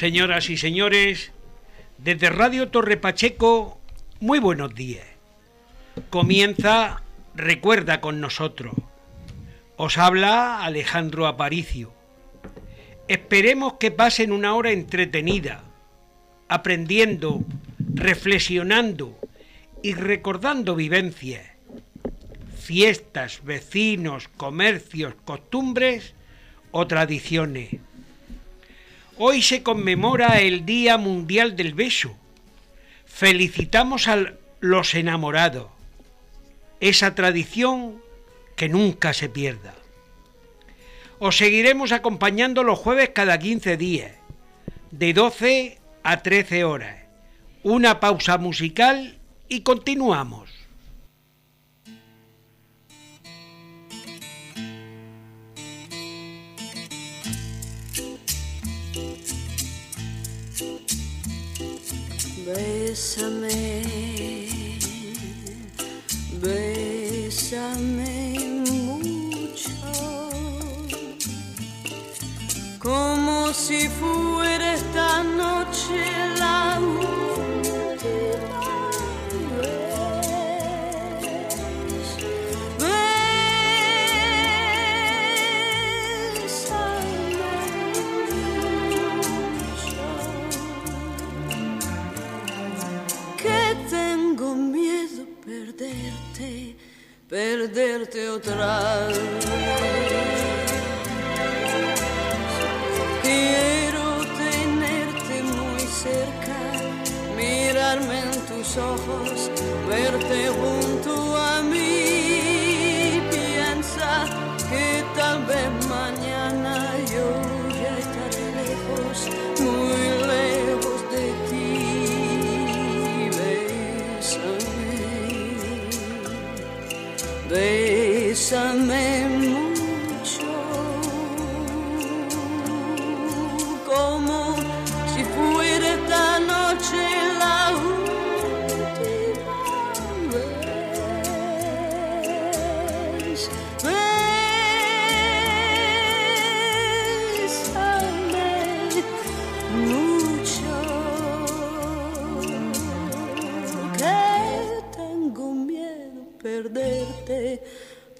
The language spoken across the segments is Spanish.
Señoras y señores, desde Radio Torre Pacheco, muy buenos días. Comienza Recuerda con nosotros. Os habla Alejandro Aparicio. Esperemos que pasen una hora entretenida, aprendiendo, reflexionando y recordando vivencias, fiestas, vecinos, comercios, costumbres o tradiciones. Hoy se conmemora el Día Mundial del Beso. Felicitamos a los enamorados. Esa tradición que nunca se pierda. Os seguiremos acompañando los jueves cada 15 días, de 12 a 13 horas. Una pausa musical y continuamos. Bésame, bésame mucho, como si fuera Quiero tenerte muy cerca, mirarme en tus ojos, verte junto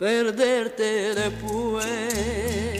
perderte después.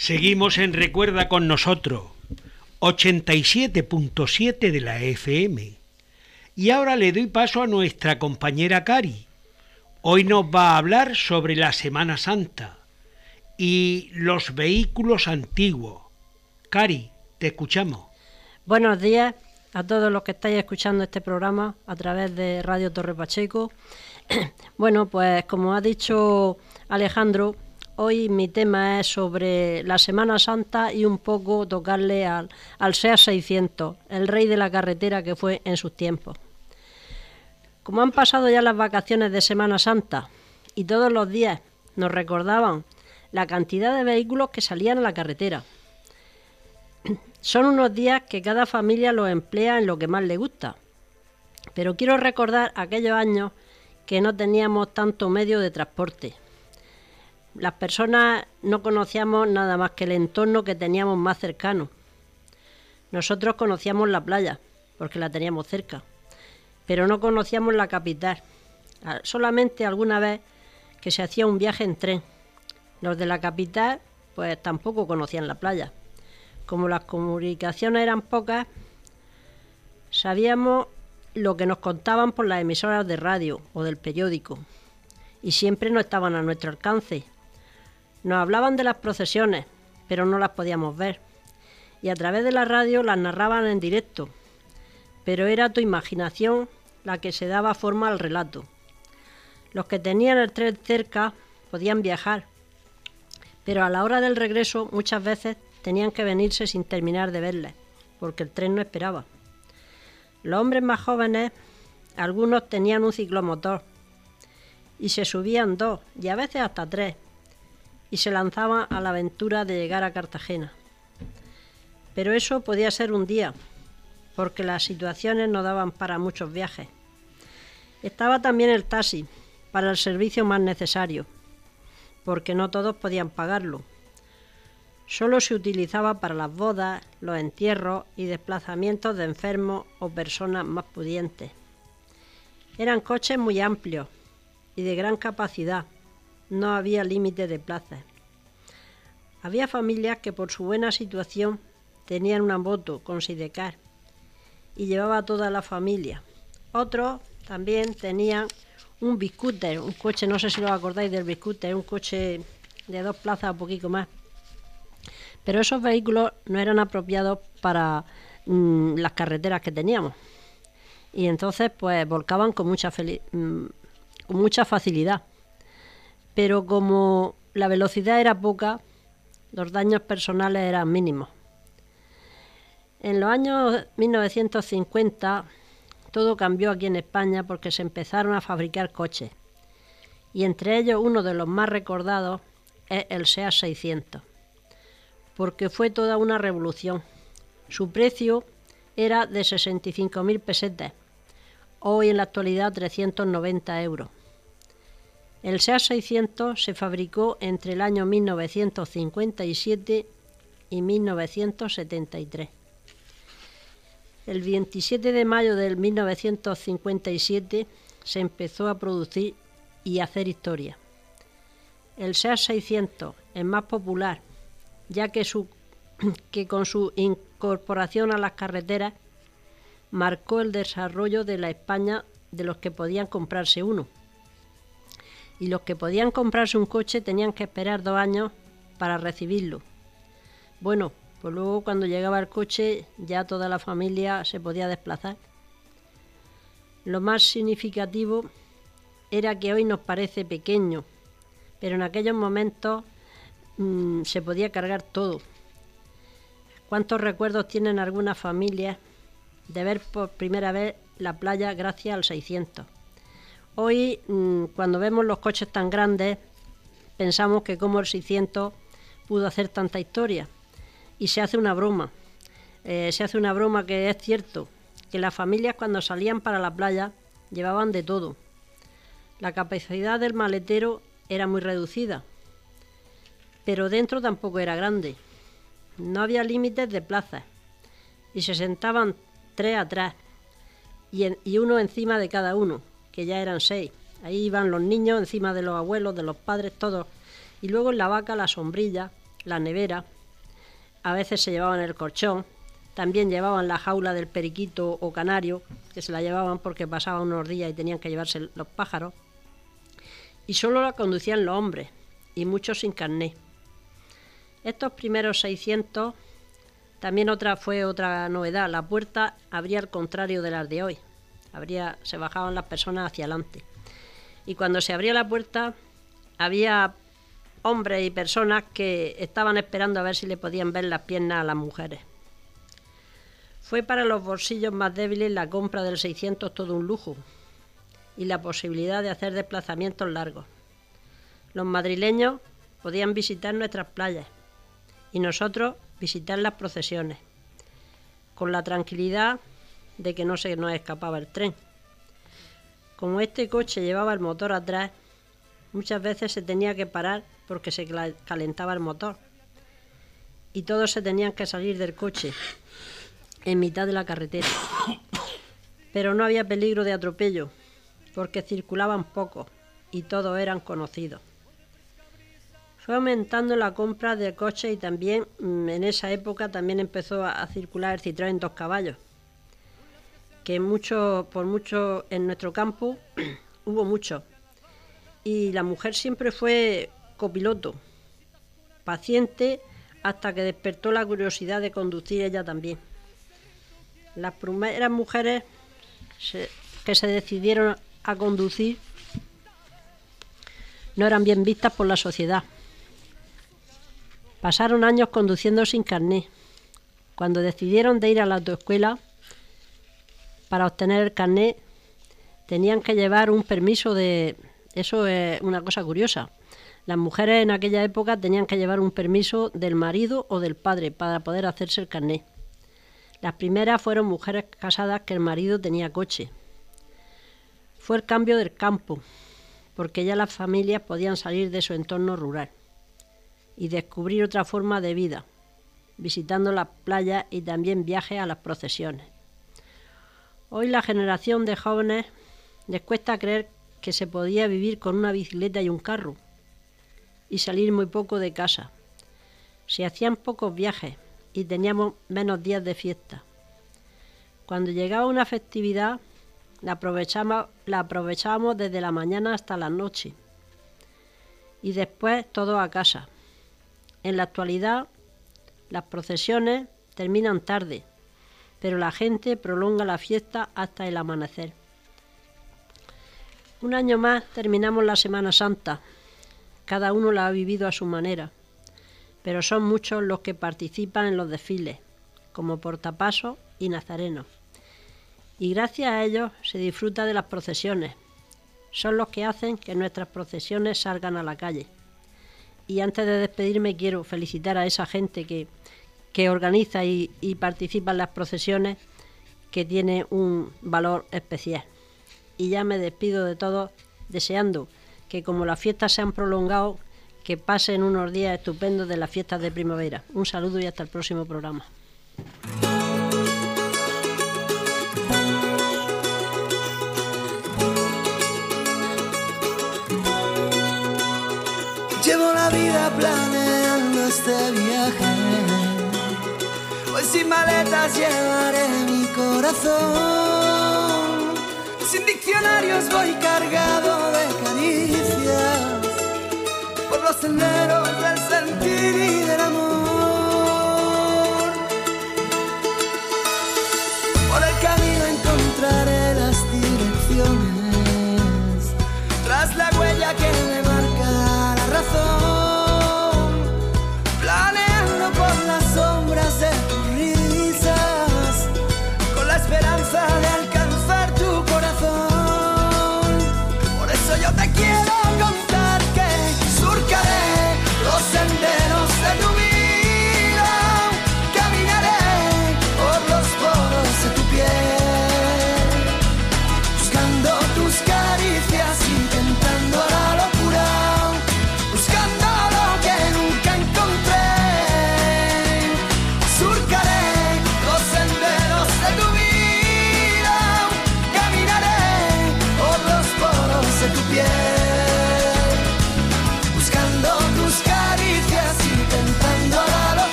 Seguimos en Recuerda con nosotros, 87.7 de la FM. Y ahora le doy paso a nuestra compañera Cari. Hoy nos va a hablar sobre la Semana Santa y los vehículos antiguos. Cari, te escuchamos. Buenos días a todos los que estáis escuchando este programa a través de Radio Torre Pacheco. bueno, pues como ha dicho Alejandro, hoy mi tema es sobre la Semana Santa y un poco tocarle al, al SEA 600, el rey de la carretera que fue en sus tiempos. Como han pasado ya las vacaciones de Semana Santa y todos los días nos recordaban la cantidad de vehículos que salían a la carretera. Son unos días que cada familia los emplea en lo que más le gusta. Pero quiero recordar aquellos años que no teníamos tanto medio de transporte. Las personas no conocíamos nada más que el entorno que teníamos más cercano. Nosotros conocíamos la playa, porque la teníamos cerca, pero no conocíamos la capital. Ah, Solamente alguna vez que se hacía un viaje en tren. Los de la capital, pues tampoco conocían la playa. Como las comunicaciones eran pocas, sabíamos lo que nos contaban por las emisoras de radio o del periódico, y siempre no estaban a nuestro alcance. Nos hablaban de las procesiones, pero no las podíamos ver. y a través de la radio las narraban en directo, pero era tu imaginación la que se daba forma al relato. Los que tenían el tren cerca podían viajar, pero a la hora del regreso muchas veces tenían que venirse sin terminar de verles, porque el tren no esperaba. Los hombres más jóvenes, algunos tenían un ciclomotor, y se subían dos, y a veces hasta tres, y se lanzaban a la aventura de llegar a Cartagena. Pero eso podía ser un día, porque las situaciones no daban para muchos viajes. Estaba también el taxi, para el servicio más necesario, porque no todos podían pagarlo. Solo se utilizaba para las bodas, los entierros y desplazamientos de enfermos o personas más pudientes. Eran coches muy amplios y de gran capacidad. No había límite de plazas. Había familias que por su buena situación tenían una moto con sidecar y llevaba a toda la familia. Otros también tenían un biscooter, un coche, no sé si lo acordáis del biscooter, un coche de dos plazas, un poquito más. Pero esos vehículos no eran apropiados para mm, las carreteras que teníamos. Y entonces, pues volcaban con mucha, mm, con mucha facilidad. Pero como la velocidad era poca, los daños personales eran mínimos. En los años 1950 todo cambió aquí en España porque se empezaron a fabricar coches. Y entre ellos uno de los más recordados es el SEA 600, porque fue toda una revolución. Su precio era de 65.000 pesetas, hoy en la actualidad 390 euros. El SEA 600 se fabricó entre el año 1957 y 1973. El 27 de mayo de 1957 se empezó a producir y hacer historia. El SEAT 600 es más popular, ya que, que con su incorporación a las carreteras marcó el desarrollo de la España de los que podían comprarse uno. Y los que podían comprarse un coche tenían que esperar dos años para recibirlo. Bueno, pues luego cuando llegaba el coche ya toda la familia se podía desplazar. Lo más significativo era que hoy nos parece pequeño, pero en aquellos momentos mm, se podía cargar todo. ¿Cuántos recuerdos tienen algunas familias de ver por primera vez la playa gracias al 600? Hoy, mm, cuando vemos los coches tan grandes, pensamos que como el 600 pudo hacer tanta historia y se hace una broma. Eh, se hace una broma que es cierto, que las familias cuando salían para la playa llevaban de todo. La capacidad del maletero era muy reducida, pero dentro tampoco era grande. No había límites de plazas y se sentaban tres atrás y, y uno encima de cada uno, que ya eran seis. Ahí iban los niños encima de los abuelos, de los padres, todos. Y luego en la vaca la sombrilla, la nevera, a veces se llevaban el colchón, también llevaban la jaula del periquito o canario, que se la llevaban porque pasaban unos días y tenían que llevarse los pájaros. Y solo la conducían los hombres, y muchos sin carné. Estos primeros 600, también otra fue otra novedad, la puerta abría al contrario de las de hoy. Abría, se bajaban las personas hacia adelante. Y cuando se abría la puerta, había hombres y personas que estaban esperando a ver si le podían ver las piernas a las mujeres. Fue para los bolsillos más débiles la compra del 600 todo un lujo y la posibilidad de hacer desplazamientos largos. Los madrileños podían visitar nuestras playas y nosotros visitar las procesiones, con la tranquilidad de que no se nos escapaba el tren. Como este coche llevaba el motor atrás, muchas veces se tenía que parar porque se calentaba el motor. Y todos se tenían que salir del coche en mitad de la carretera. Pero no había peligro de atropello, porque circulaban poco y todos eran conocidos. Fue aumentando la compra de coches y también mm, en esa época también empezó a, circular el Citroën dos caballos, que mucho, por mucho en nuestro campo hubo mucho. Y la mujer siempre fue copiloto, paciente hasta que despertó la curiosidad de conducir ella también. Las primeras mujeres que se decidieron a conducir no eran bien vistas por la sociedad. Pasaron años conduciendo sin carné. Cuando decidieron de ir a la autoescuela para obtener el carné, tenían que llevar un permiso de... Eso es una cosa curiosa. Las mujeres en aquella época tenían que llevar un permiso del marido o del padre para poder hacerse el carné. Las primeras fueron mujeres casadas que el marido tenía coche. Fue el cambio del campo, porque ya las familias podían salir de su entorno rural y descubrir otra forma de vida, visitando las playas y también viajes a las procesiones. Hoy la generación de jóvenes les cuesta creer que se podía vivir con una bicicleta y un carro y salir muy poco de casa. Se hacían pocos viajes y teníamos menos días de fiesta. Cuando llegaba una festividad, la aprovechábamos, la aprovechábamos desde la mañana hasta la noche y después todo a casa. En la actualidad, las procesiones terminan tarde, pero la gente prolonga la fiesta hasta el amanecer. Un año más terminamos la Semana Santa. Cada uno la ha vivido a su manera, pero son muchos los que participan en los desfiles, como portapasos y nazarenos. Y gracias a ellos se disfruta de las procesiones. Son los que hacen que nuestras procesiones salgan a la calle. Y antes de despedirme quiero felicitar a esa gente que, organiza y, participa en las procesiones, que tiene un valor especial. Y ya me despido de todos deseando que como las fiestas se han prolongado, que pasen unos días estupendos de las fiestas de primavera. Un saludo y hasta el próximo programa. Llevo la vida sin maletas llevaré mi corazón. Sin diccionarios voy cargado de caricias por los senderos del sentir y del amor.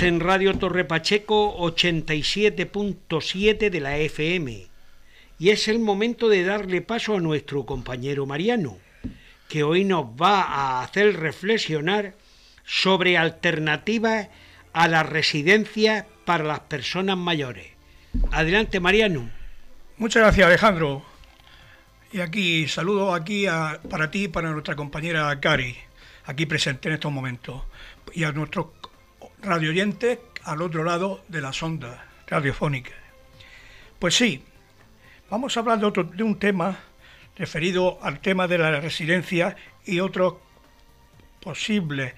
En Radio Torre Pacheco 87.7 de la FM y es el momento de darle paso a nuestro compañero Mariano, que hoy nos va a hacer reflexionar sobre alternativas a la residencia para las personas mayores. Adelante, Mariano. Muchas gracias, Alejandro. Y aquí saludo aquí para ti y para nuestra compañera Cari, aquí presente en estos momentos, y a nuestros radioyentes al otro lado de las ondas radiofónicas. Pues sí, vamos a hablar de, otro, de un tema referido al tema de la residencia y otros posibles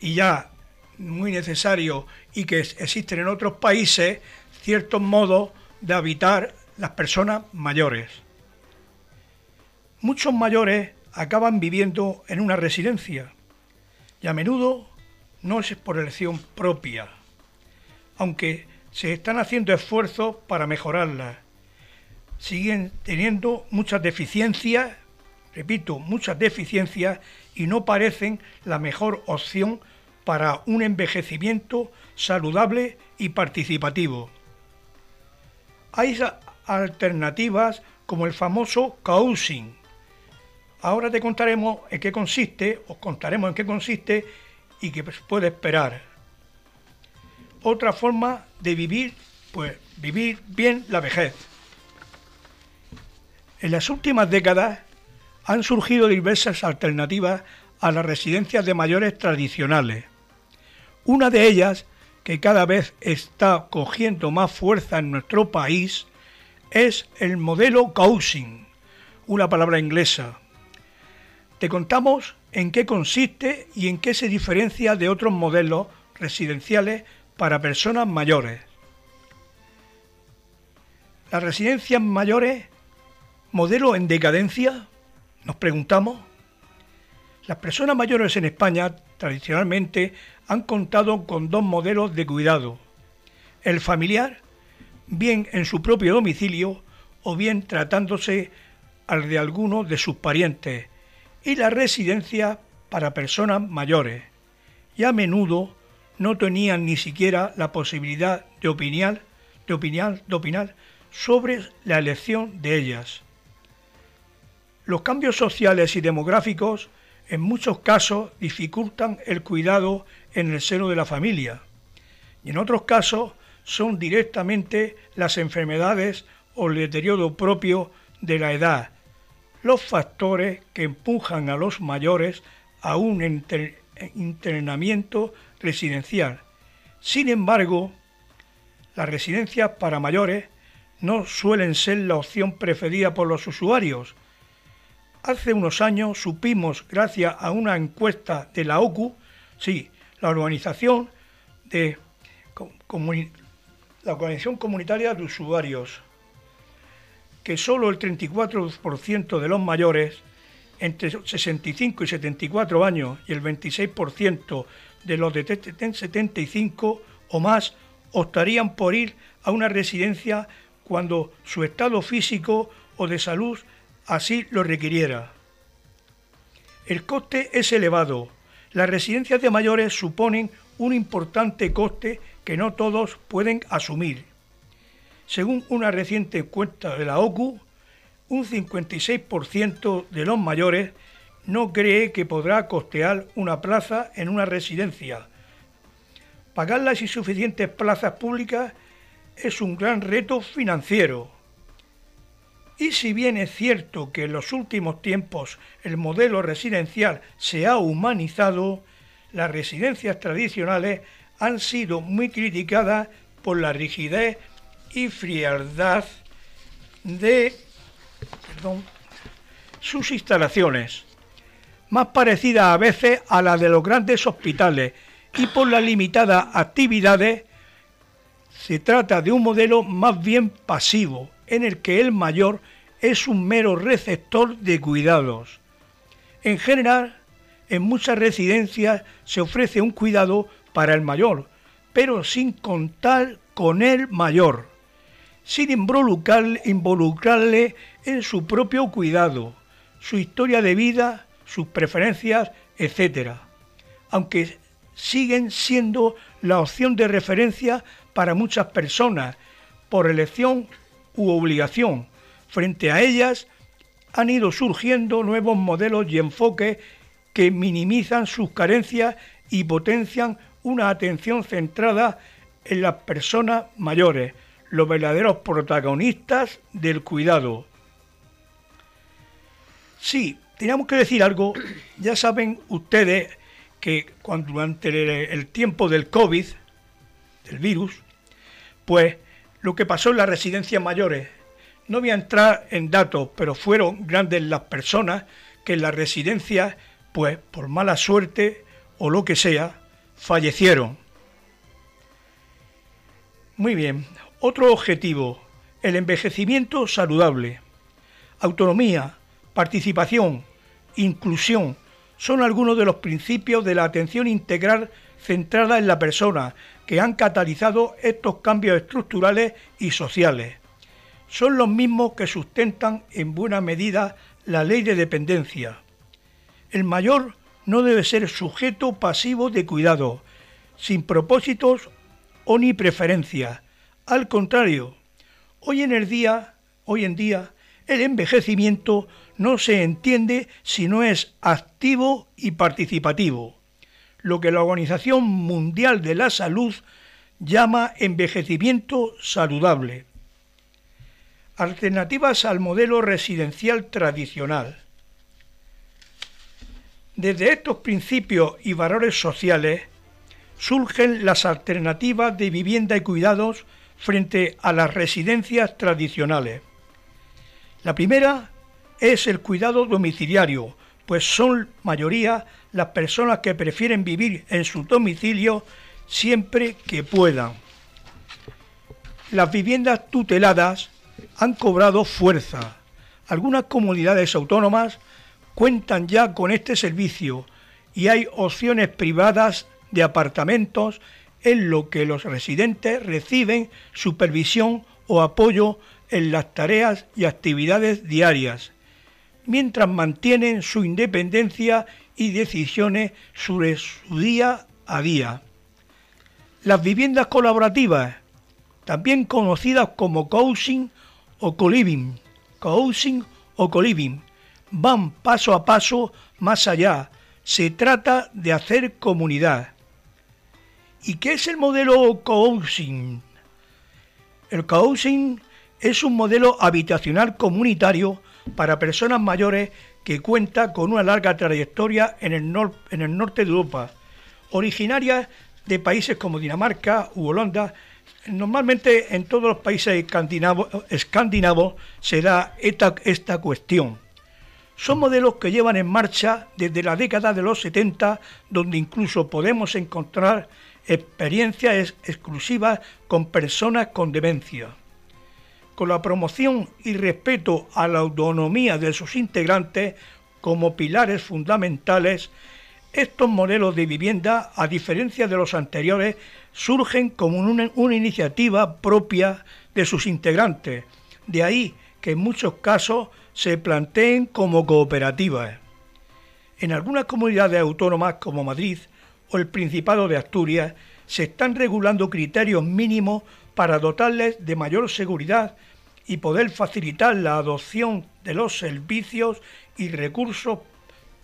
y ya muy necesarios y que existen en otros países ciertos modos de habitar las personas mayores. Muchos mayores acaban viviendo en una residencia y a menudo no es por elección propia, aunque se están haciendo esfuerzos para mejorarla. Siguen teniendo muchas deficiencias, repito, muchas deficiencias y no parecen la mejor opción para un envejecimiento saludable y participativo. Hay alternativas como el famoso causing, Ahora te contaremos en qué consiste, os contaremos en qué consiste y qué puede esperar. Otra forma de vivir, pues vivir bien la vejez. En las últimas décadas han surgido diversas alternativas a las residencias de mayores tradicionales. Una de ellas, que cada vez está cogiendo más fuerza en nuestro país, es el modelo Cousing, una palabra inglesa, te contamos en qué consiste y en qué se diferencia de otros modelos residenciales para personas mayores. ¿Las residencias mayores, modelo en decadencia? Nos preguntamos. Las personas mayores en España tradicionalmente han contado con dos modelos de cuidado. El familiar, bien en su propio domicilio o bien tratándose al de alguno de sus parientes, y la residencia para personas mayores, y a menudo no tenían ni siquiera la posibilidad de opinar, de opinar, de opinar sobre la elección de ellas. Los cambios sociales y demográficos en muchos casos dificultan el cuidado en el seno de la familia y en otros casos son directamente las enfermedades o el deterioro propio de la edad los factores que empujan a los mayores a un entrenamiento residencial. Sin embargo, las residencias para mayores no suelen ser la opción preferida por los usuarios. Hace unos años supimos, gracias a una encuesta de la OCU, sí, la organización de la Organización Comunitaria de Usuarios, que solo el 34% de los mayores entre 65 y 74 años y el 26% de los de 75 o más optarían por ir a una residencia cuando su estado físico o de salud así lo requiriera. El coste es elevado. Las residencias de mayores suponen un importante coste que no todos pueden asumir. Según una reciente encuesta de la OCU, un 56% de los mayores no cree que podrá costear una plaza en una residencia. Pagar las insuficientes plazas públicas es un gran reto financiero. Y si bien es cierto que en los últimos tiempos el modelo residencial se ha humanizado, las residencias tradicionales han sido muy criticadas por la rigidez y frialdad de sus instalaciones, más parecida a veces a la de los grandes hospitales y por las limitadas actividades, se trata de un modelo más bien pasivo, en el que el mayor es un mero receptor de cuidados. En general, en muchas residencias se ofrece un cuidado para el mayor, pero sin contar con el mayor sin involucrarle en su propio cuidado, su historia de vida, sus preferencias, etc. Aunque siguen siendo la opción de referencia para muchas personas, por elección u obligación. Frente a ellas han ido surgiendo nuevos modelos y enfoques que minimizan sus carencias y potencian una atención centrada en las personas mayores, los verdaderos protagonistas del cuidado. Sí, teníamos que decir algo, ya saben ustedes que cuando durante el tiempo del COVID, del virus, pues lo que pasó en las residencias mayores, no voy a entrar en datos, pero fueron grandes las personas que en las residencias, pues por mala suerte o lo que sea, fallecieron. Muy bien, otro objetivo, el envejecimiento saludable. Autonomía, participación, inclusión, son algunos de los principios de la atención integral centrada en la persona que han catalizado estos cambios estructurales y sociales. Son los mismos que sustentan en buena medida la ley de dependencia. El mayor no debe ser sujeto pasivo de cuidado, sin propósitos o ni preferencias. Al contrario, hoy en el día, hoy en día, el envejecimiento no se entiende si no es activo y participativo, lo que la Organización Mundial de la Salud llama envejecimiento saludable. Alternativas al modelo residencial tradicional. Desde estos principios y valores sociales surgen las alternativas de vivienda y cuidados frente a las residencias tradicionales. La primera es el cuidado domiciliario, pues son mayoría las personas que prefieren vivir en su domicilio siempre que puedan. Las viviendas tuteladas han cobrado fuerza. Algunas comunidades autónomas cuentan ya con este servicio y hay opciones privadas de apartamentos en lo que los residentes reciben supervisión o apoyo en las tareas y actividades diarias mientras mantienen su independencia y decisiones sobre su día a día. Las viviendas colaborativas, también conocidas como coaching o co-living, coaching o co-living, van paso a paso más allá. Se trata de hacer comunidad. ¿Y qué es el modelo coaching? El coaching es un modelo habitacional comunitario para personas mayores que cuenta con una larga trayectoria en el, norte de Europa, originaria de países como Dinamarca u Holanda. Normalmente en todos los países escandinavos, se da esta cuestión. Son modelos que llevan en marcha desde la década de los 70, donde incluso podemos encontrar experiencias exclusivas con personas con demencia con la promoción y respeto a la autonomía de sus integrantes como pilares fundamentales, estos modelos de vivienda, a diferencia de los anteriores, surgen como una, iniciativa propia de sus integrantes. De ahí que en muchos casos se planteen como cooperativas. En algunas comunidades autónomas como Madrid o el Principado de Asturias se están regulando criterios mínimos para dotarles de mayor seguridad y poder facilitar la adopción de los servicios y recursos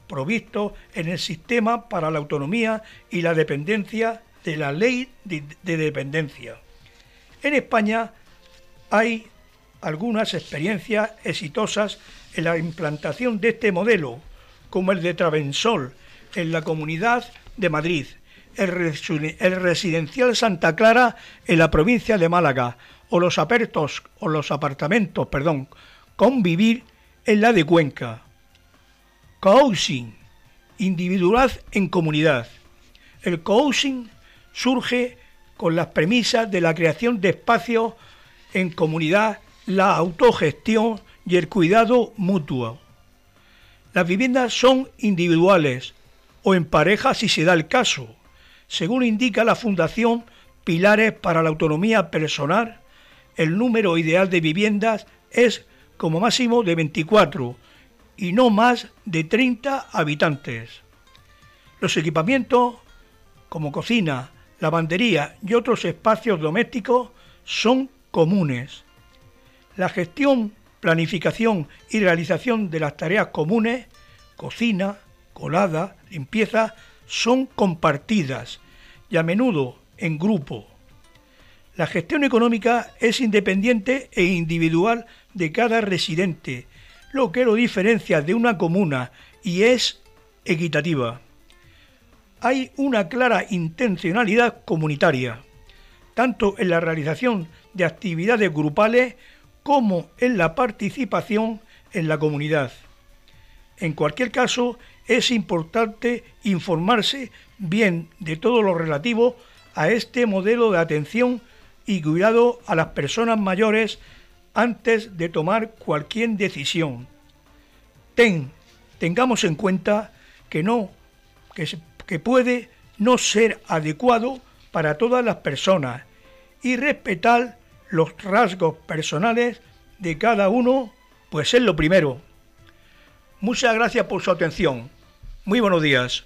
provistos en el sistema para la autonomía y la dependencia de la ley de, dependencia. En España hay algunas experiencias exitosas en la implantación de este modelo, como el de Travensol en la Comunidad de Madrid, el, residencial Santa Clara en la provincia de Málaga, o los apertos o los apartamentos, perdón, convivir en la de Cuenca. Cohousing, individualidad en comunidad. El cohousing surge con las premisas de la creación de espacios en comunidad, la autogestión y el cuidado mutuo. Las viviendas son individuales o en pareja si se da el caso, según indica la Fundación Pilares para la Autonomía Personal el número ideal de viviendas es como máximo de 24 y no más de 30 habitantes. Los equipamientos como cocina, lavandería y otros espacios domésticos son comunes. La gestión, planificación y realización de las tareas comunes, cocina, colada, limpieza, son compartidas y a menudo en grupo. La gestión económica es independiente e individual de cada residente, lo que lo diferencia de una comuna y es equitativa. Hay una clara intencionalidad comunitaria, tanto en la realización de actividades grupales como en la participación en la comunidad. En cualquier caso, es importante informarse bien de todo lo relativo a este modelo de atención y cuidado a las personas mayores antes de tomar cualquier decisión. Ten, tengamos en cuenta que no, que, que puede no ser adecuado para todas las personas y respetar los rasgos personales de cada uno, pues es lo primero. Muchas gracias por su atención. Muy buenos días.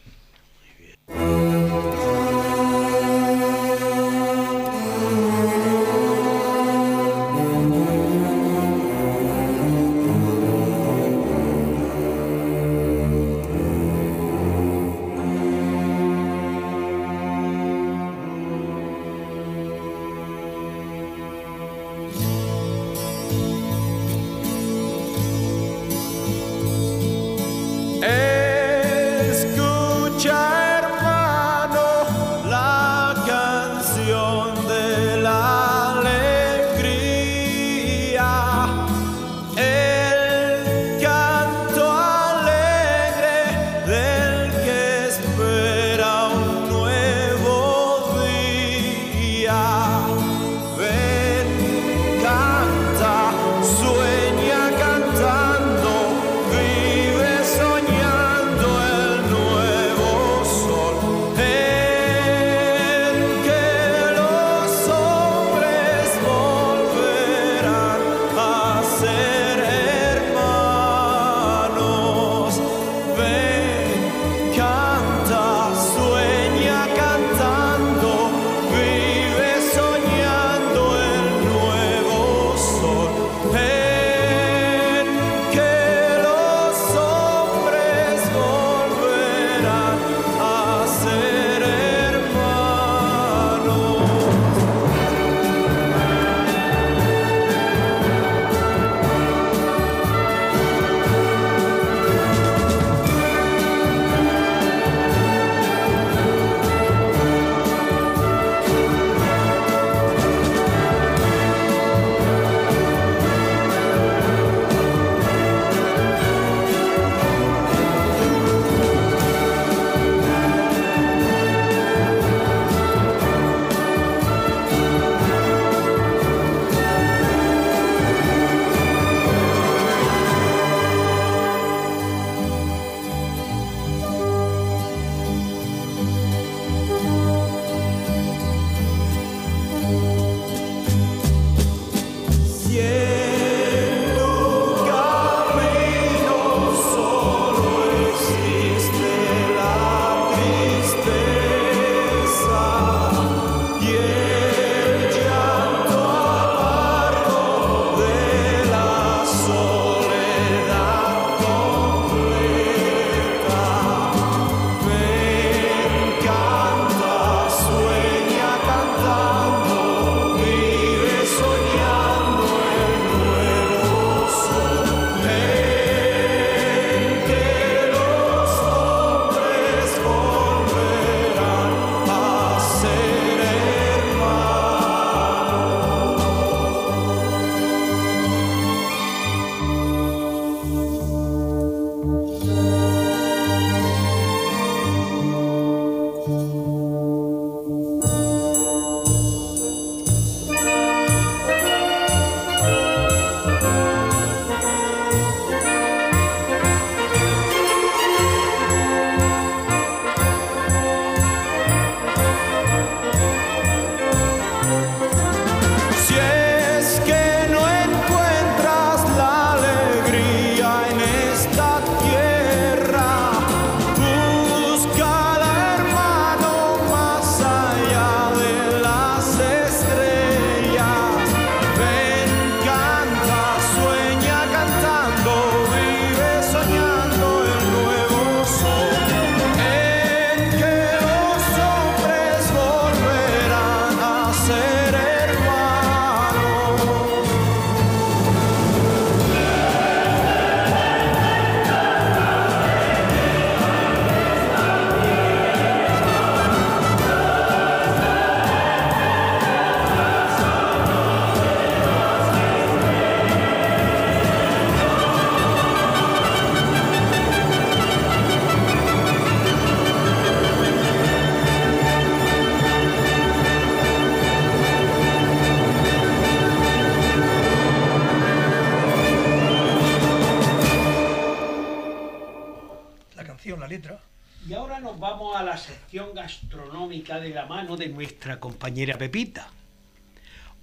Compañera Pepita.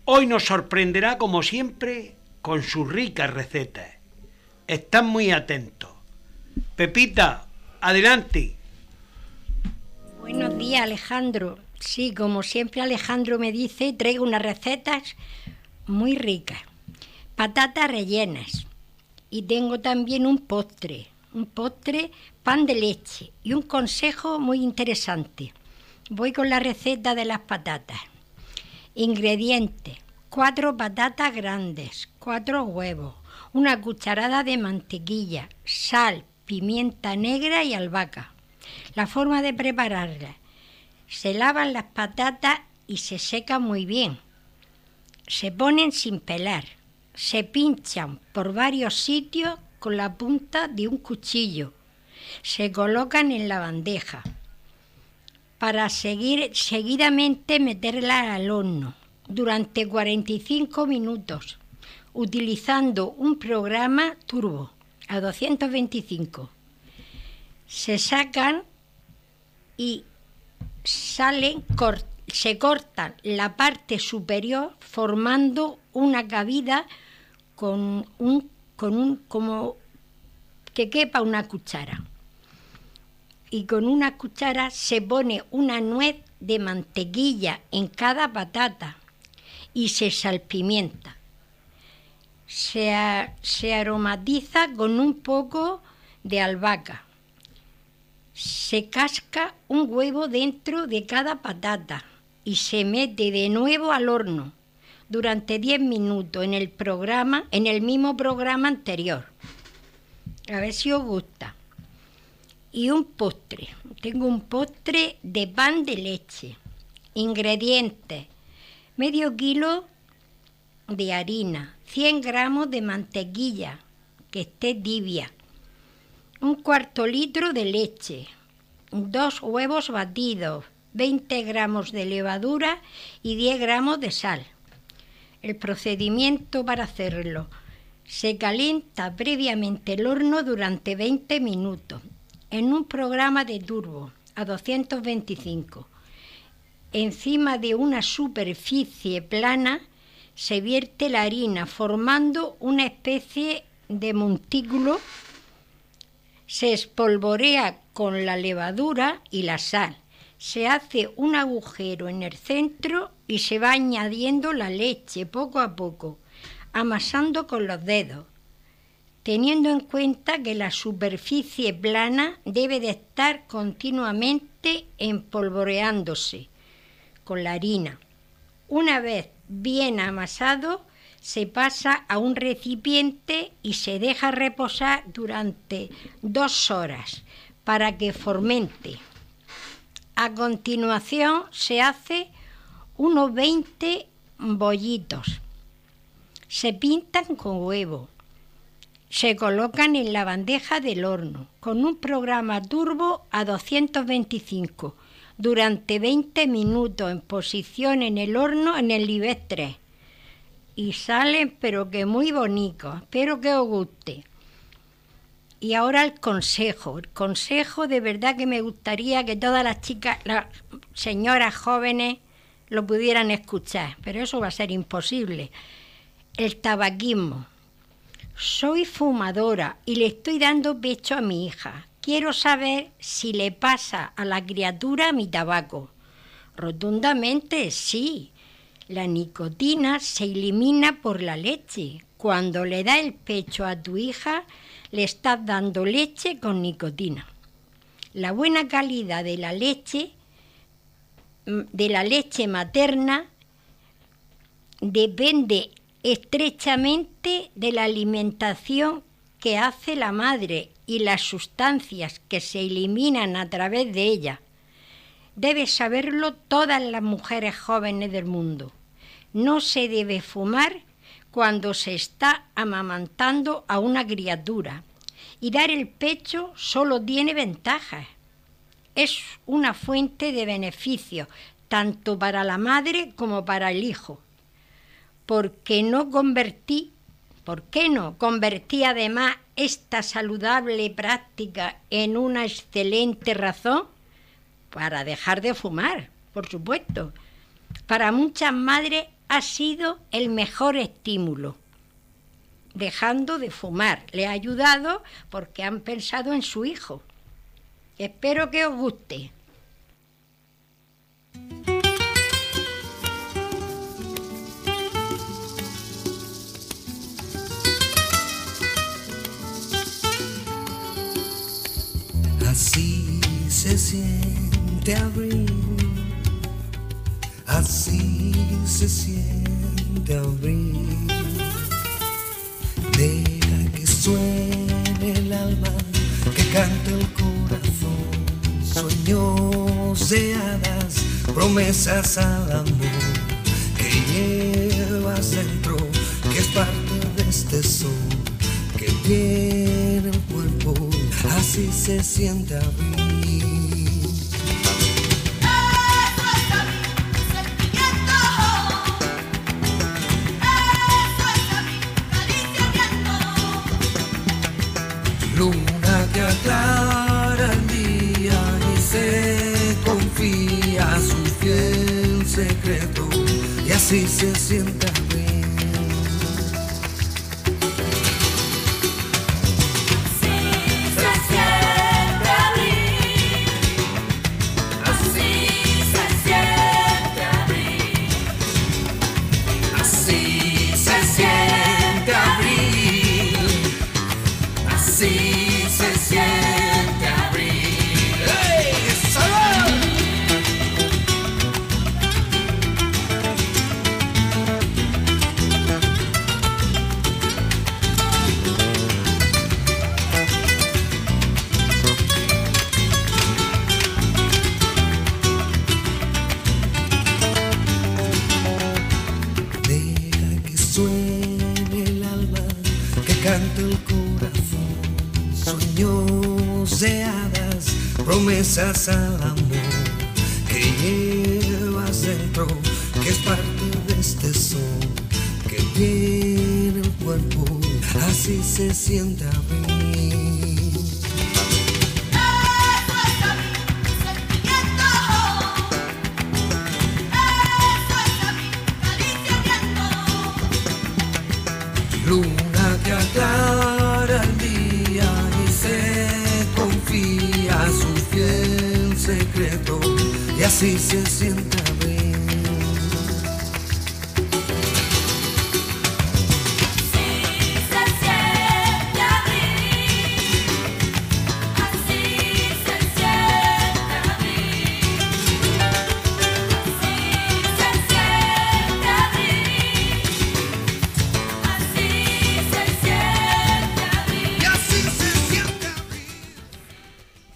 Hoy nos sorprenderá, como siempre, con sus ricas recetas. Están muy atentos. Pepita, adelante. Buenos días, Alejandro. Sí, como siempre Alejandro me dice, traigo unas recetas muy ricas. Patatas rellenas. Y tengo también un postre. Un postre, pan de leche. Y un consejo muy interesante. Voy con la receta de las patatas. Ingredientes. Cuatro patatas grandes, cuatro huevos, una cucharada de mantequilla, sal, pimienta negra y albahaca. La forma de prepararla. Se lavan las patatas y se secan muy bien. Se ponen sin pelar. Se pinchan por varios sitios con la punta de un cuchillo. Se colocan en la bandeja para seguir seguidamente meterla al horno durante 45 minutos utilizando un programa turbo a 225. Se sacan y salen, se cortan la parte superior formando una cabida con un, con un como que quepa una cuchara. Y con una cuchara se pone una nuez de mantequilla en cada patata y se salpimienta. Se, se aromatiza con un poco de albahaca se casca un huevo dentro de cada patata y se mete de nuevo al horno durante 10 minutos en el programa, en el mismo programa anterior. A ver si os gusta. Y un postre. Tengo un postre de pan de leche. Ingredientes. Medio kilo de harina, 100 gramos de mantequilla que esté tibia, un cuarto litro de leche, dos huevos batidos, 20 gramos de levadura y 10 gramos de sal. El procedimiento para hacerlo. Se calienta previamente el horno durante 20 minutos en un programa de turbo a 225. Encima de una superficie plana se vierte la harina formando una especie de montículo se espolvorea con la levadura y la sal. Se hace un agujero en el centro y se va añadiendo la leche poco a poco, amasando con los dedos, teniendo en cuenta que la superficie plana debe de estar continuamente empolvoreándose con la harina. Una vez bien amasado, se pasa a un recipiente y se deja reposar durante dos horas para que formente. A continuación se hace unos 20 bollitos. Se pintan con huevo. Se colocan en la bandeja del horno con un programa turbo a 225 durante 20 minutos en posición en el horno en el nivel 3 y salen pero que muy bonitos. Espero que os guste. Y ahora el consejo. El consejo de verdad que me gustaría que todas las chicas, las señoras jóvenes lo pudieran escuchar, pero eso va a ser imposible. El tabaquismo. Soy fumadora y le estoy dando pecho a mi hija. Quiero saber si le pasa a la criatura mi tabaco. Rotundamente sí. La nicotina se elimina por la leche. Cuando le da el pecho a tu hija, le estás dando leche con nicotina. La buena calidad de la leche, mm, de la leche materna, depende estrechamente de la alimentación que hace la madre y las sustancias que se eliminan a través de ella. Debe saberlo todas las mujeres jóvenes del mundo. No se debe fumar cuando se está amamantando a una criatura. Y dar el pecho solo tiene ventajas. Es una fuente de beneficio, tanto para la madre como para el hijo, porque no convertí ¿Por qué no convertir además esta saludable práctica en una excelente razón para dejar de fumar, por supuesto? Para muchas madres ha sido el mejor estímulo. Dejando de fumar, le ha ayudado porque han pensado en su hijo. Espero que os guste. Así se siente abril, así se siente abril. Deja que suene el alma, que cante el corazón, sueños de hadas, promesas al amor. Que llevas dentro, que es parte de este sol, que tiene el cuerpo, así se siente abril. Luna que aclara el día y se confía a su fiel secreto. Y así se siente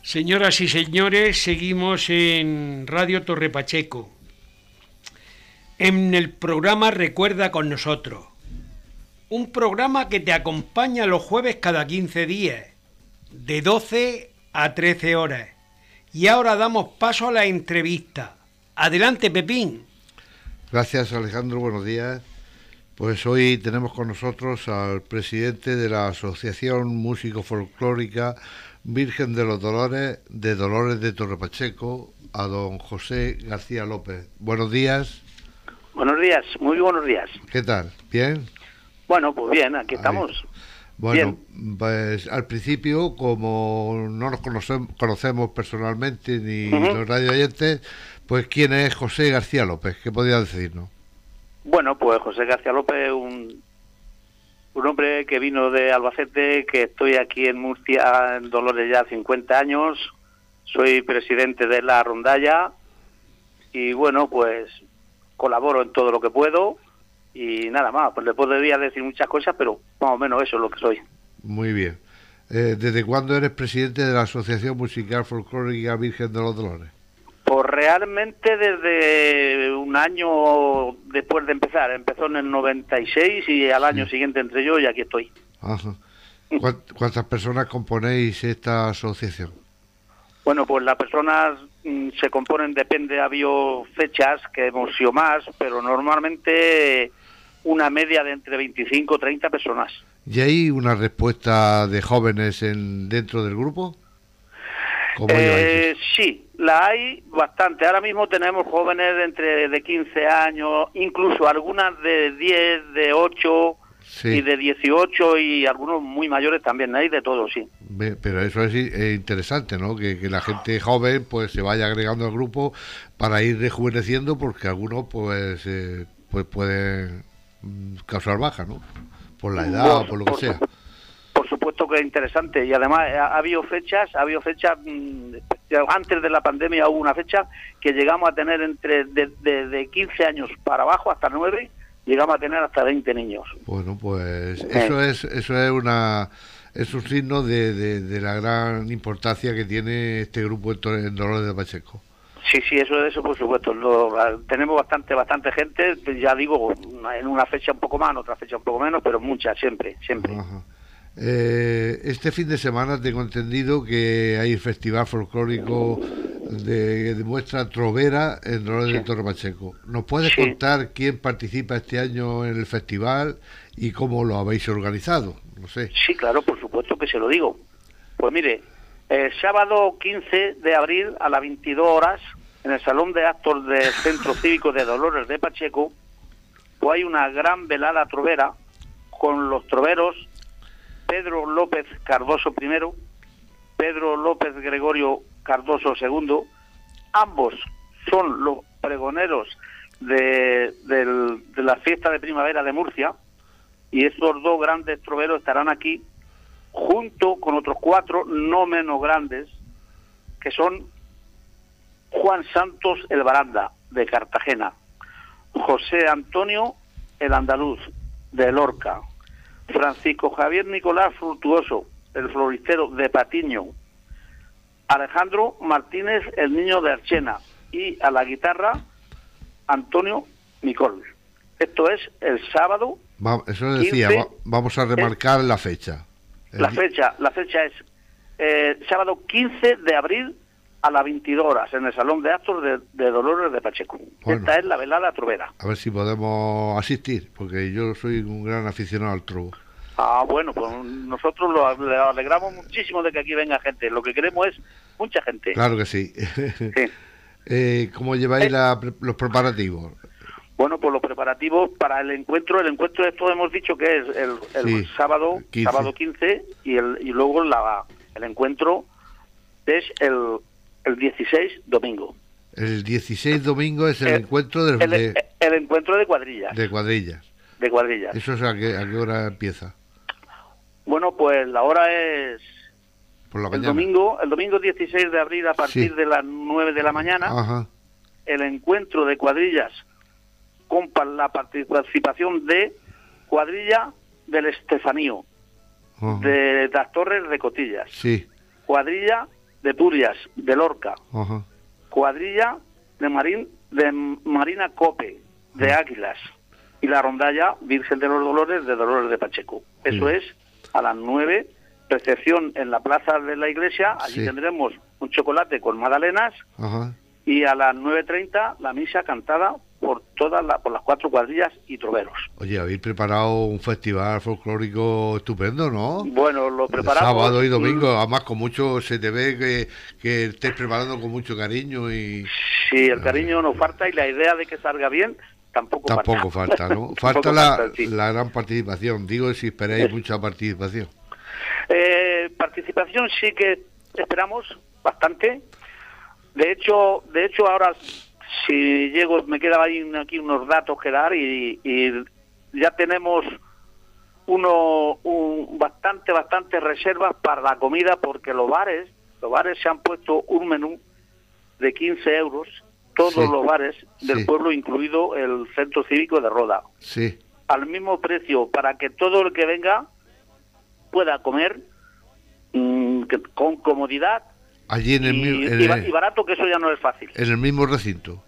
Señoras y señores, seguimos en Radio Torre Pacheco. En el programa Recuerda con nosotros. Un programa que te acompaña los jueves cada 15 días, de 12 a 13 horas. Y ahora damos paso a la entrevista. Adelante, Pepín. Gracias Alejandro, buenos días. Pues hoy tenemos con nosotros al presidente de la Asociación Músico Folclórica Virgen de los Dolores de Dolores de Torrepacheco, a don José García López. Buenos días, Buenos días, muy buenos días. ¿qué tal? ¿Bien? Bueno, pues bien, aquí estamos. Bueno, pues al principio, como no nos conocemos, conocemos personalmente ni Ujú. los radio oyentes, pues ¿quién es José García López? ¿Qué podría decirnos? Bueno, pues José García López, un, un hombre que vino de Albacete, que estoy aquí en Murcia, en Dolores ya 50 años, soy presidente de la rondalla y bueno, pues colaboro en todo lo que puedo y nada más, pues le podría decir muchas cosas, pero más o menos eso es lo que soy. Muy bien. Eh, ¿Desde cuándo eres presidente de la Asociación Musical Folclórica Virgen de los Dolores? Pues realmente desde un año después de empezar, empezó en el 96 y al año siguiente entré yo y aquí estoy. Ajá. ¿Cuán- ¿Cuántas personas componéis esta asociación? Bueno, pues las personas mm, se componen, depende, ha habido fechas que hemos sido más, pero normalmente una media de entre 25 y 30 personas. ¿Y hay una respuesta de jóvenes en, dentro del grupo? ¿Cómo lleváis Eh, sí, la hay bastante. Ahora mismo tenemos jóvenes de entre de 15 años, incluso algunas de 10, de 8 Sí. y de 18 y algunos muy mayores también. Hay de todo, sí. Pero eso es eh, interesante, ¿no? Que, que la gente joven pues se vaya agregando al grupo para ir rejuveneciendo porque algunos pues eh, pues pueden mm, causar baja, ¿no? Por la edad o por lo que sea. Que es interesante y además ha, ha habido fechas, ha habido fechas mm, antes de la pandemia hubo una fecha que llegamos a tener entre de, de- de 15 años para abajo hasta 9, llegamos a tener hasta 20 niños. Bueno, pues eso es eso es una es un signo de, de- de la gran importancia que tiene este grupo en, Dolores de Pacheco. Sí, sí, eso eso por supuesto. Lo- tenemos bastante bastante gente, ya digo, en una fecha un poco más, en otra fecha un poco menos, pero mucha, siempre, siempre. Ajá. Eh, este fin de semana tengo entendido que hay festival folclórico de, de muestra trovera en Dolores de Torre Pacheco. ¿Nos puedes Sí. contar quién participa este año en el festival y cómo lo habéis organizado? No sé. Sí, claro, por supuesto que se lo digo. Pues mire, el sábado 15 de abril a las 22 horas, en el Salón de Actos del Centro Cívico de Dolores de Pacheco, pues hay una gran velada trovera con los troveros Pedro López Cardoso I, Pedro López Gregorio Cardoso II, ambos son los pregoneros de, la fiesta de primavera de Murcia, y estos dos grandes troveros estarán aquí junto con otros cuatro no menos grandes que son Juan Santos el Baranda de Cartagena, José Antonio el Andaluz de Lorca, Francisco Javier Nicolás Frutuoso el floristero de Patiño, Alejandro Martínez el niño de Archena y a la guitarra Antonio Micol. Esto es el sábado Va- eso decía, 15, va- vamos a remarcar la fecha. El La fecha, la fecha es eh, sábado 15 de abril a las 22 horas en el Salón de Actos de, de Dolores de Pacheco. Bueno. Esta es la velada trovera. A ver si podemos asistir, porque yo soy un gran aficionado al trovo. Ah, bueno, pues nosotros lo, le alegramos muchísimo de que aquí venga gente. Lo que queremos es mucha gente. Claro que sí. Sí. Eh, ¿Cómo lleváis la pre- los preparativos? Bueno, pues los preparativos para el encuentro, el encuentro esto hemos dicho que es el, el Sí, sábado 15. sábado 15 y el y luego la, el encuentro es el, el 16 domingo. El 16 domingo es el, El- encuentro del- El, de, el encuentro de cuadrillas. de cuadrillas. de cuadrillas. ¿Eso es a qué, a qué hora empieza? Bueno, pues la hora es Por la el domingo, el domingo 16 de abril a partir Sí. de las 9 de la mañana, Ajá. el encuentro de cuadrillas con la participación de cuadrilla del Estefanío, ajá. de las Torres de Cotillas, Sí. cuadrilla de Purias, de Lorca, Ajá. cuadrilla de Marín de Marina Cope, de Águilas, y la rondalla Virgen de los Dolores de Dolores de Pacheco. Eso Sí. es a las 9, recepción en la plaza de la iglesia, allí Sí. tendremos un chocolate con magdalenas Ajá. Y a las 9.30 la misa cantada por todas la- por las cuatro cuadrillas y troveros. Oye, habéis preparado un festival folclórico estupendo, ¿no? Bueno, lo preparamos... Sábado y domingo, además con mucho, se te ve que, que estés preparando con mucho cariño y Sí, el cariño nos falta y la idea de que salga bien tampoco, tampoco falta, ¿no? Tampoco Falta la, falta, sí. la gran participación, digo si esperáis Es- mucha participación. Eh, participación sí que esperamos bastante. De hecho, de hecho ahora si llego me quedan ahí aquí unos datos que dar y, y ya tenemos uno un, bastante bastante reservas para la comida porque los bares los bares se han puesto un menú de 15 euros todos Sí. los bares del Sí. pueblo incluido el centro cívico de Roda Sí, al mismo precio para que todo el que venga pueda comer mm, con comodidad allí en el, y, en y el- y barato, que eso ya no es fácil. en el mismo recinto.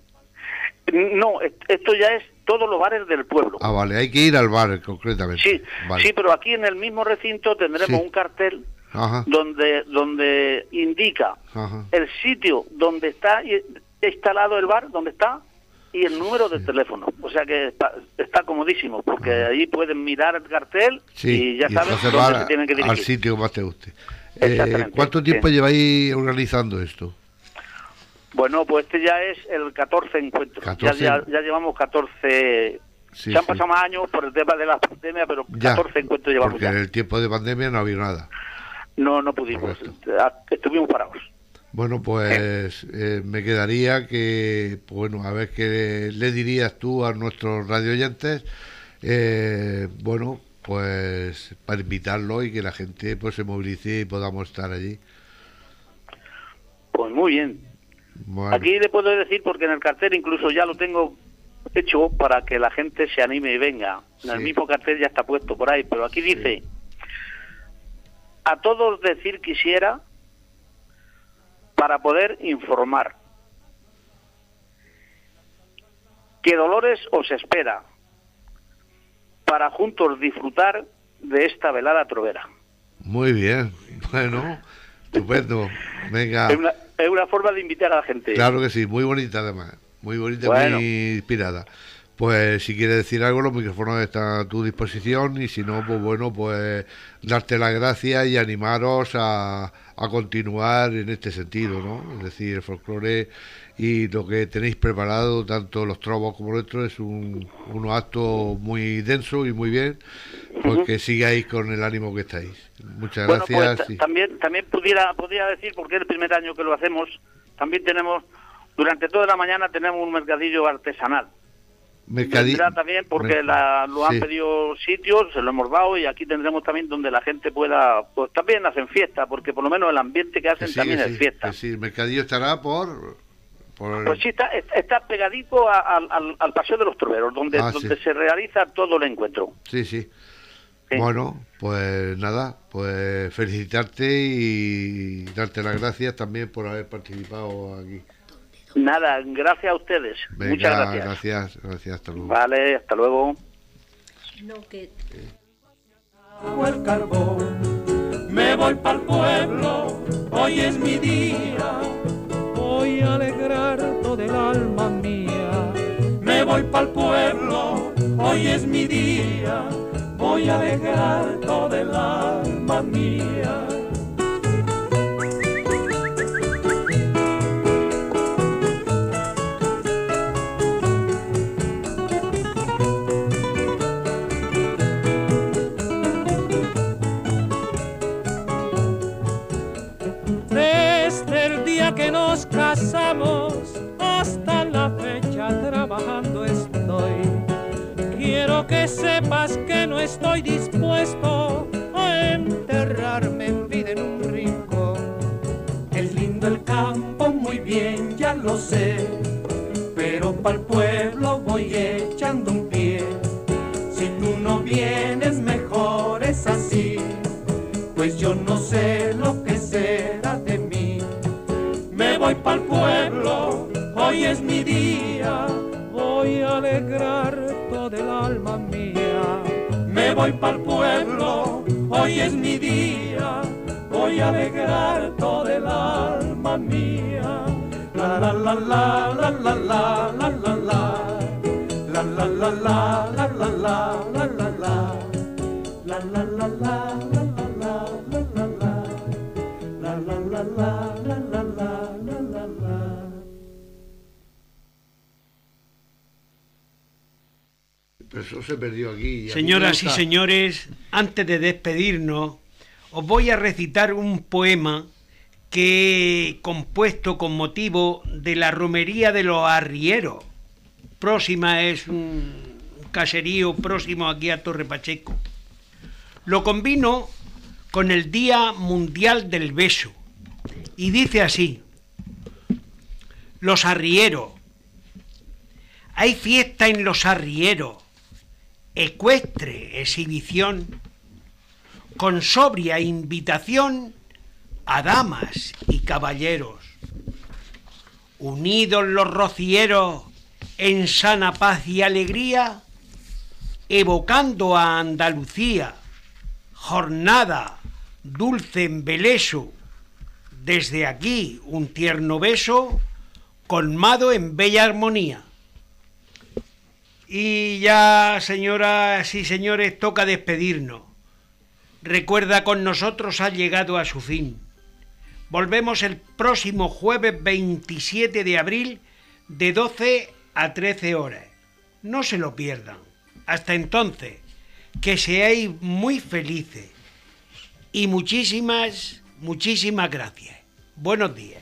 No, est- esto ya es todos los bares del pueblo. Ah, vale, hay que ir al bar concretamente. Sí, Vale. sí, pero aquí en el mismo recinto tendremos Sí. un cartel Ajá, donde donde indica ajá. el sitio donde está instalado el bar, donde está, y el número de teléfono. O sea que está, está comodísimo, porque Ah. ahí pueden mirar el cartel Sí, y ya saben entonces dónde se tienen que al dirigir. sitio que más te guste. Eh, ¿Cuánto tiempo sí. lleváis organizando esto? Bueno, pues este ya es el 14 encuentro. 14. Ya, ya, ya llevamos 14... Sí, se han sí. pasado más años por el tema de la pandemia, pero Ya, 14 encuentros llevamos porque ya. en el tiempo de pandemia no había nada. No, no pudimos. Correcto. Ah, Estuvimos parados. Bueno, pues eh, me quedaría que, bueno, a ver qué le dirías tú a nuestros radioyentes, eh, bueno, pues para invitarlo y que la gente pues se movilice y podamos estar allí. Pues muy bien. Bueno, Aquí le puedo decir, porque en el cartel incluso ya lo tengo hecho para que la gente se anime y venga. En el mismo cartel ya está puesto por ahí, pero aquí dice, a todos decir quisiera para poder informar que Dolores os espera para juntos disfrutar de esta velada trovera. muy bien, bueno, estupendo. Venga, Es, una, es una forma de invitar a la gente. claro que sí, muy bonita además, muy bonita, Bueno. muy inspirada. Pues si quieres decir algo, los micrófonos están a tu disposición y si no, pues bueno, pues darte las gracias y animaros a, a continuar en este sentido, ¿no? Es decir, el folclore y lo que tenéis preparado, tanto los trovos como nuestro, es un, un acto muy denso y muy bien, pues que sigáis con el ánimo que estáis. Muchas Bueno, pues gracias. también también pudiera pudiera decir porque es el primer año que lo hacemos. También tenemos durante toda la mañana tenemos un mercadillo artesanal. mercadi- Vendrá también porque la, lo han sí. pedido sitios, se lo hemos dado y aquí tendremos también donde la gente pueda, pues también hacen fiesta, porque por lo menos el ambiente que que hacen sí, también que es fiesta. sí, el mercadillo estará por... por Pues sí, está, está pegadito a- al, al- al Paseo de los Troveros, donde, Ah, donde sí. se realiza todo el encuentro. Sí, sí. Sí. Bueno, pues nada, pues felicitarte y darte las gracias también por haber participado aquí. Nada, gracias a ustedes. Venga, Muchas gracias. gracias, gracias, hasta luego. Vale, hasta luego. No, que Hago el carbón, me voy para el pueblo, hoy es mi día, voy a alegrar todo el alma mía. Me voy para el pueblo, hoy es mi día, voy a alegrar todo el alma mía. Nos casamos hasta la fecha trabajando estoy. Quiero que sepas que no estoy dispuesto a enterrarme en vida en un rincón. Es lindo el campo, muy bien, ya lo sé. Pero para el pueblo voy echando un pie. Si tú no vienes, mejor es así pues yo no sé lo que será de mí. Voy para el pueblo, hoy es mi día, voy a alegrar todo el alma mía. Me voy para el pueblo, hoy es mi día, voy a alegrar todo el alma mía. La la la la la la la la la la la la la la la la La la la la la la la eso se perdió aquí. Señoras y señores, antes de despedirnos, os voy a recitar un poema que he compuesto con motivo de la romería de los arrieros. Próxima es un caserío próximo aquí a Torre Pacheco. Lo combino con el Día Mundial del Beso y dice así: Los arrieros. Hay fiesta en los arrieros ecuestre exhibición, con sobria invitación a damas y caballeros. Unidos los rocieros en sana paz y alegría, evocando a Andalucía, jornada dulce embeleso, desde aquí un tierno beso, colmado en bella armonía. Y ya, señoras y señores, toca despedirnos. Recuerda, con nosotros ha llegado a su fin. Volvemos el próximo jueves 27 de abril de 12 a 13 horas. No se lo pierdan. Hasta entonces, que seáis muy felices. Y muchísimas, muchísimas gracias. Buenos días.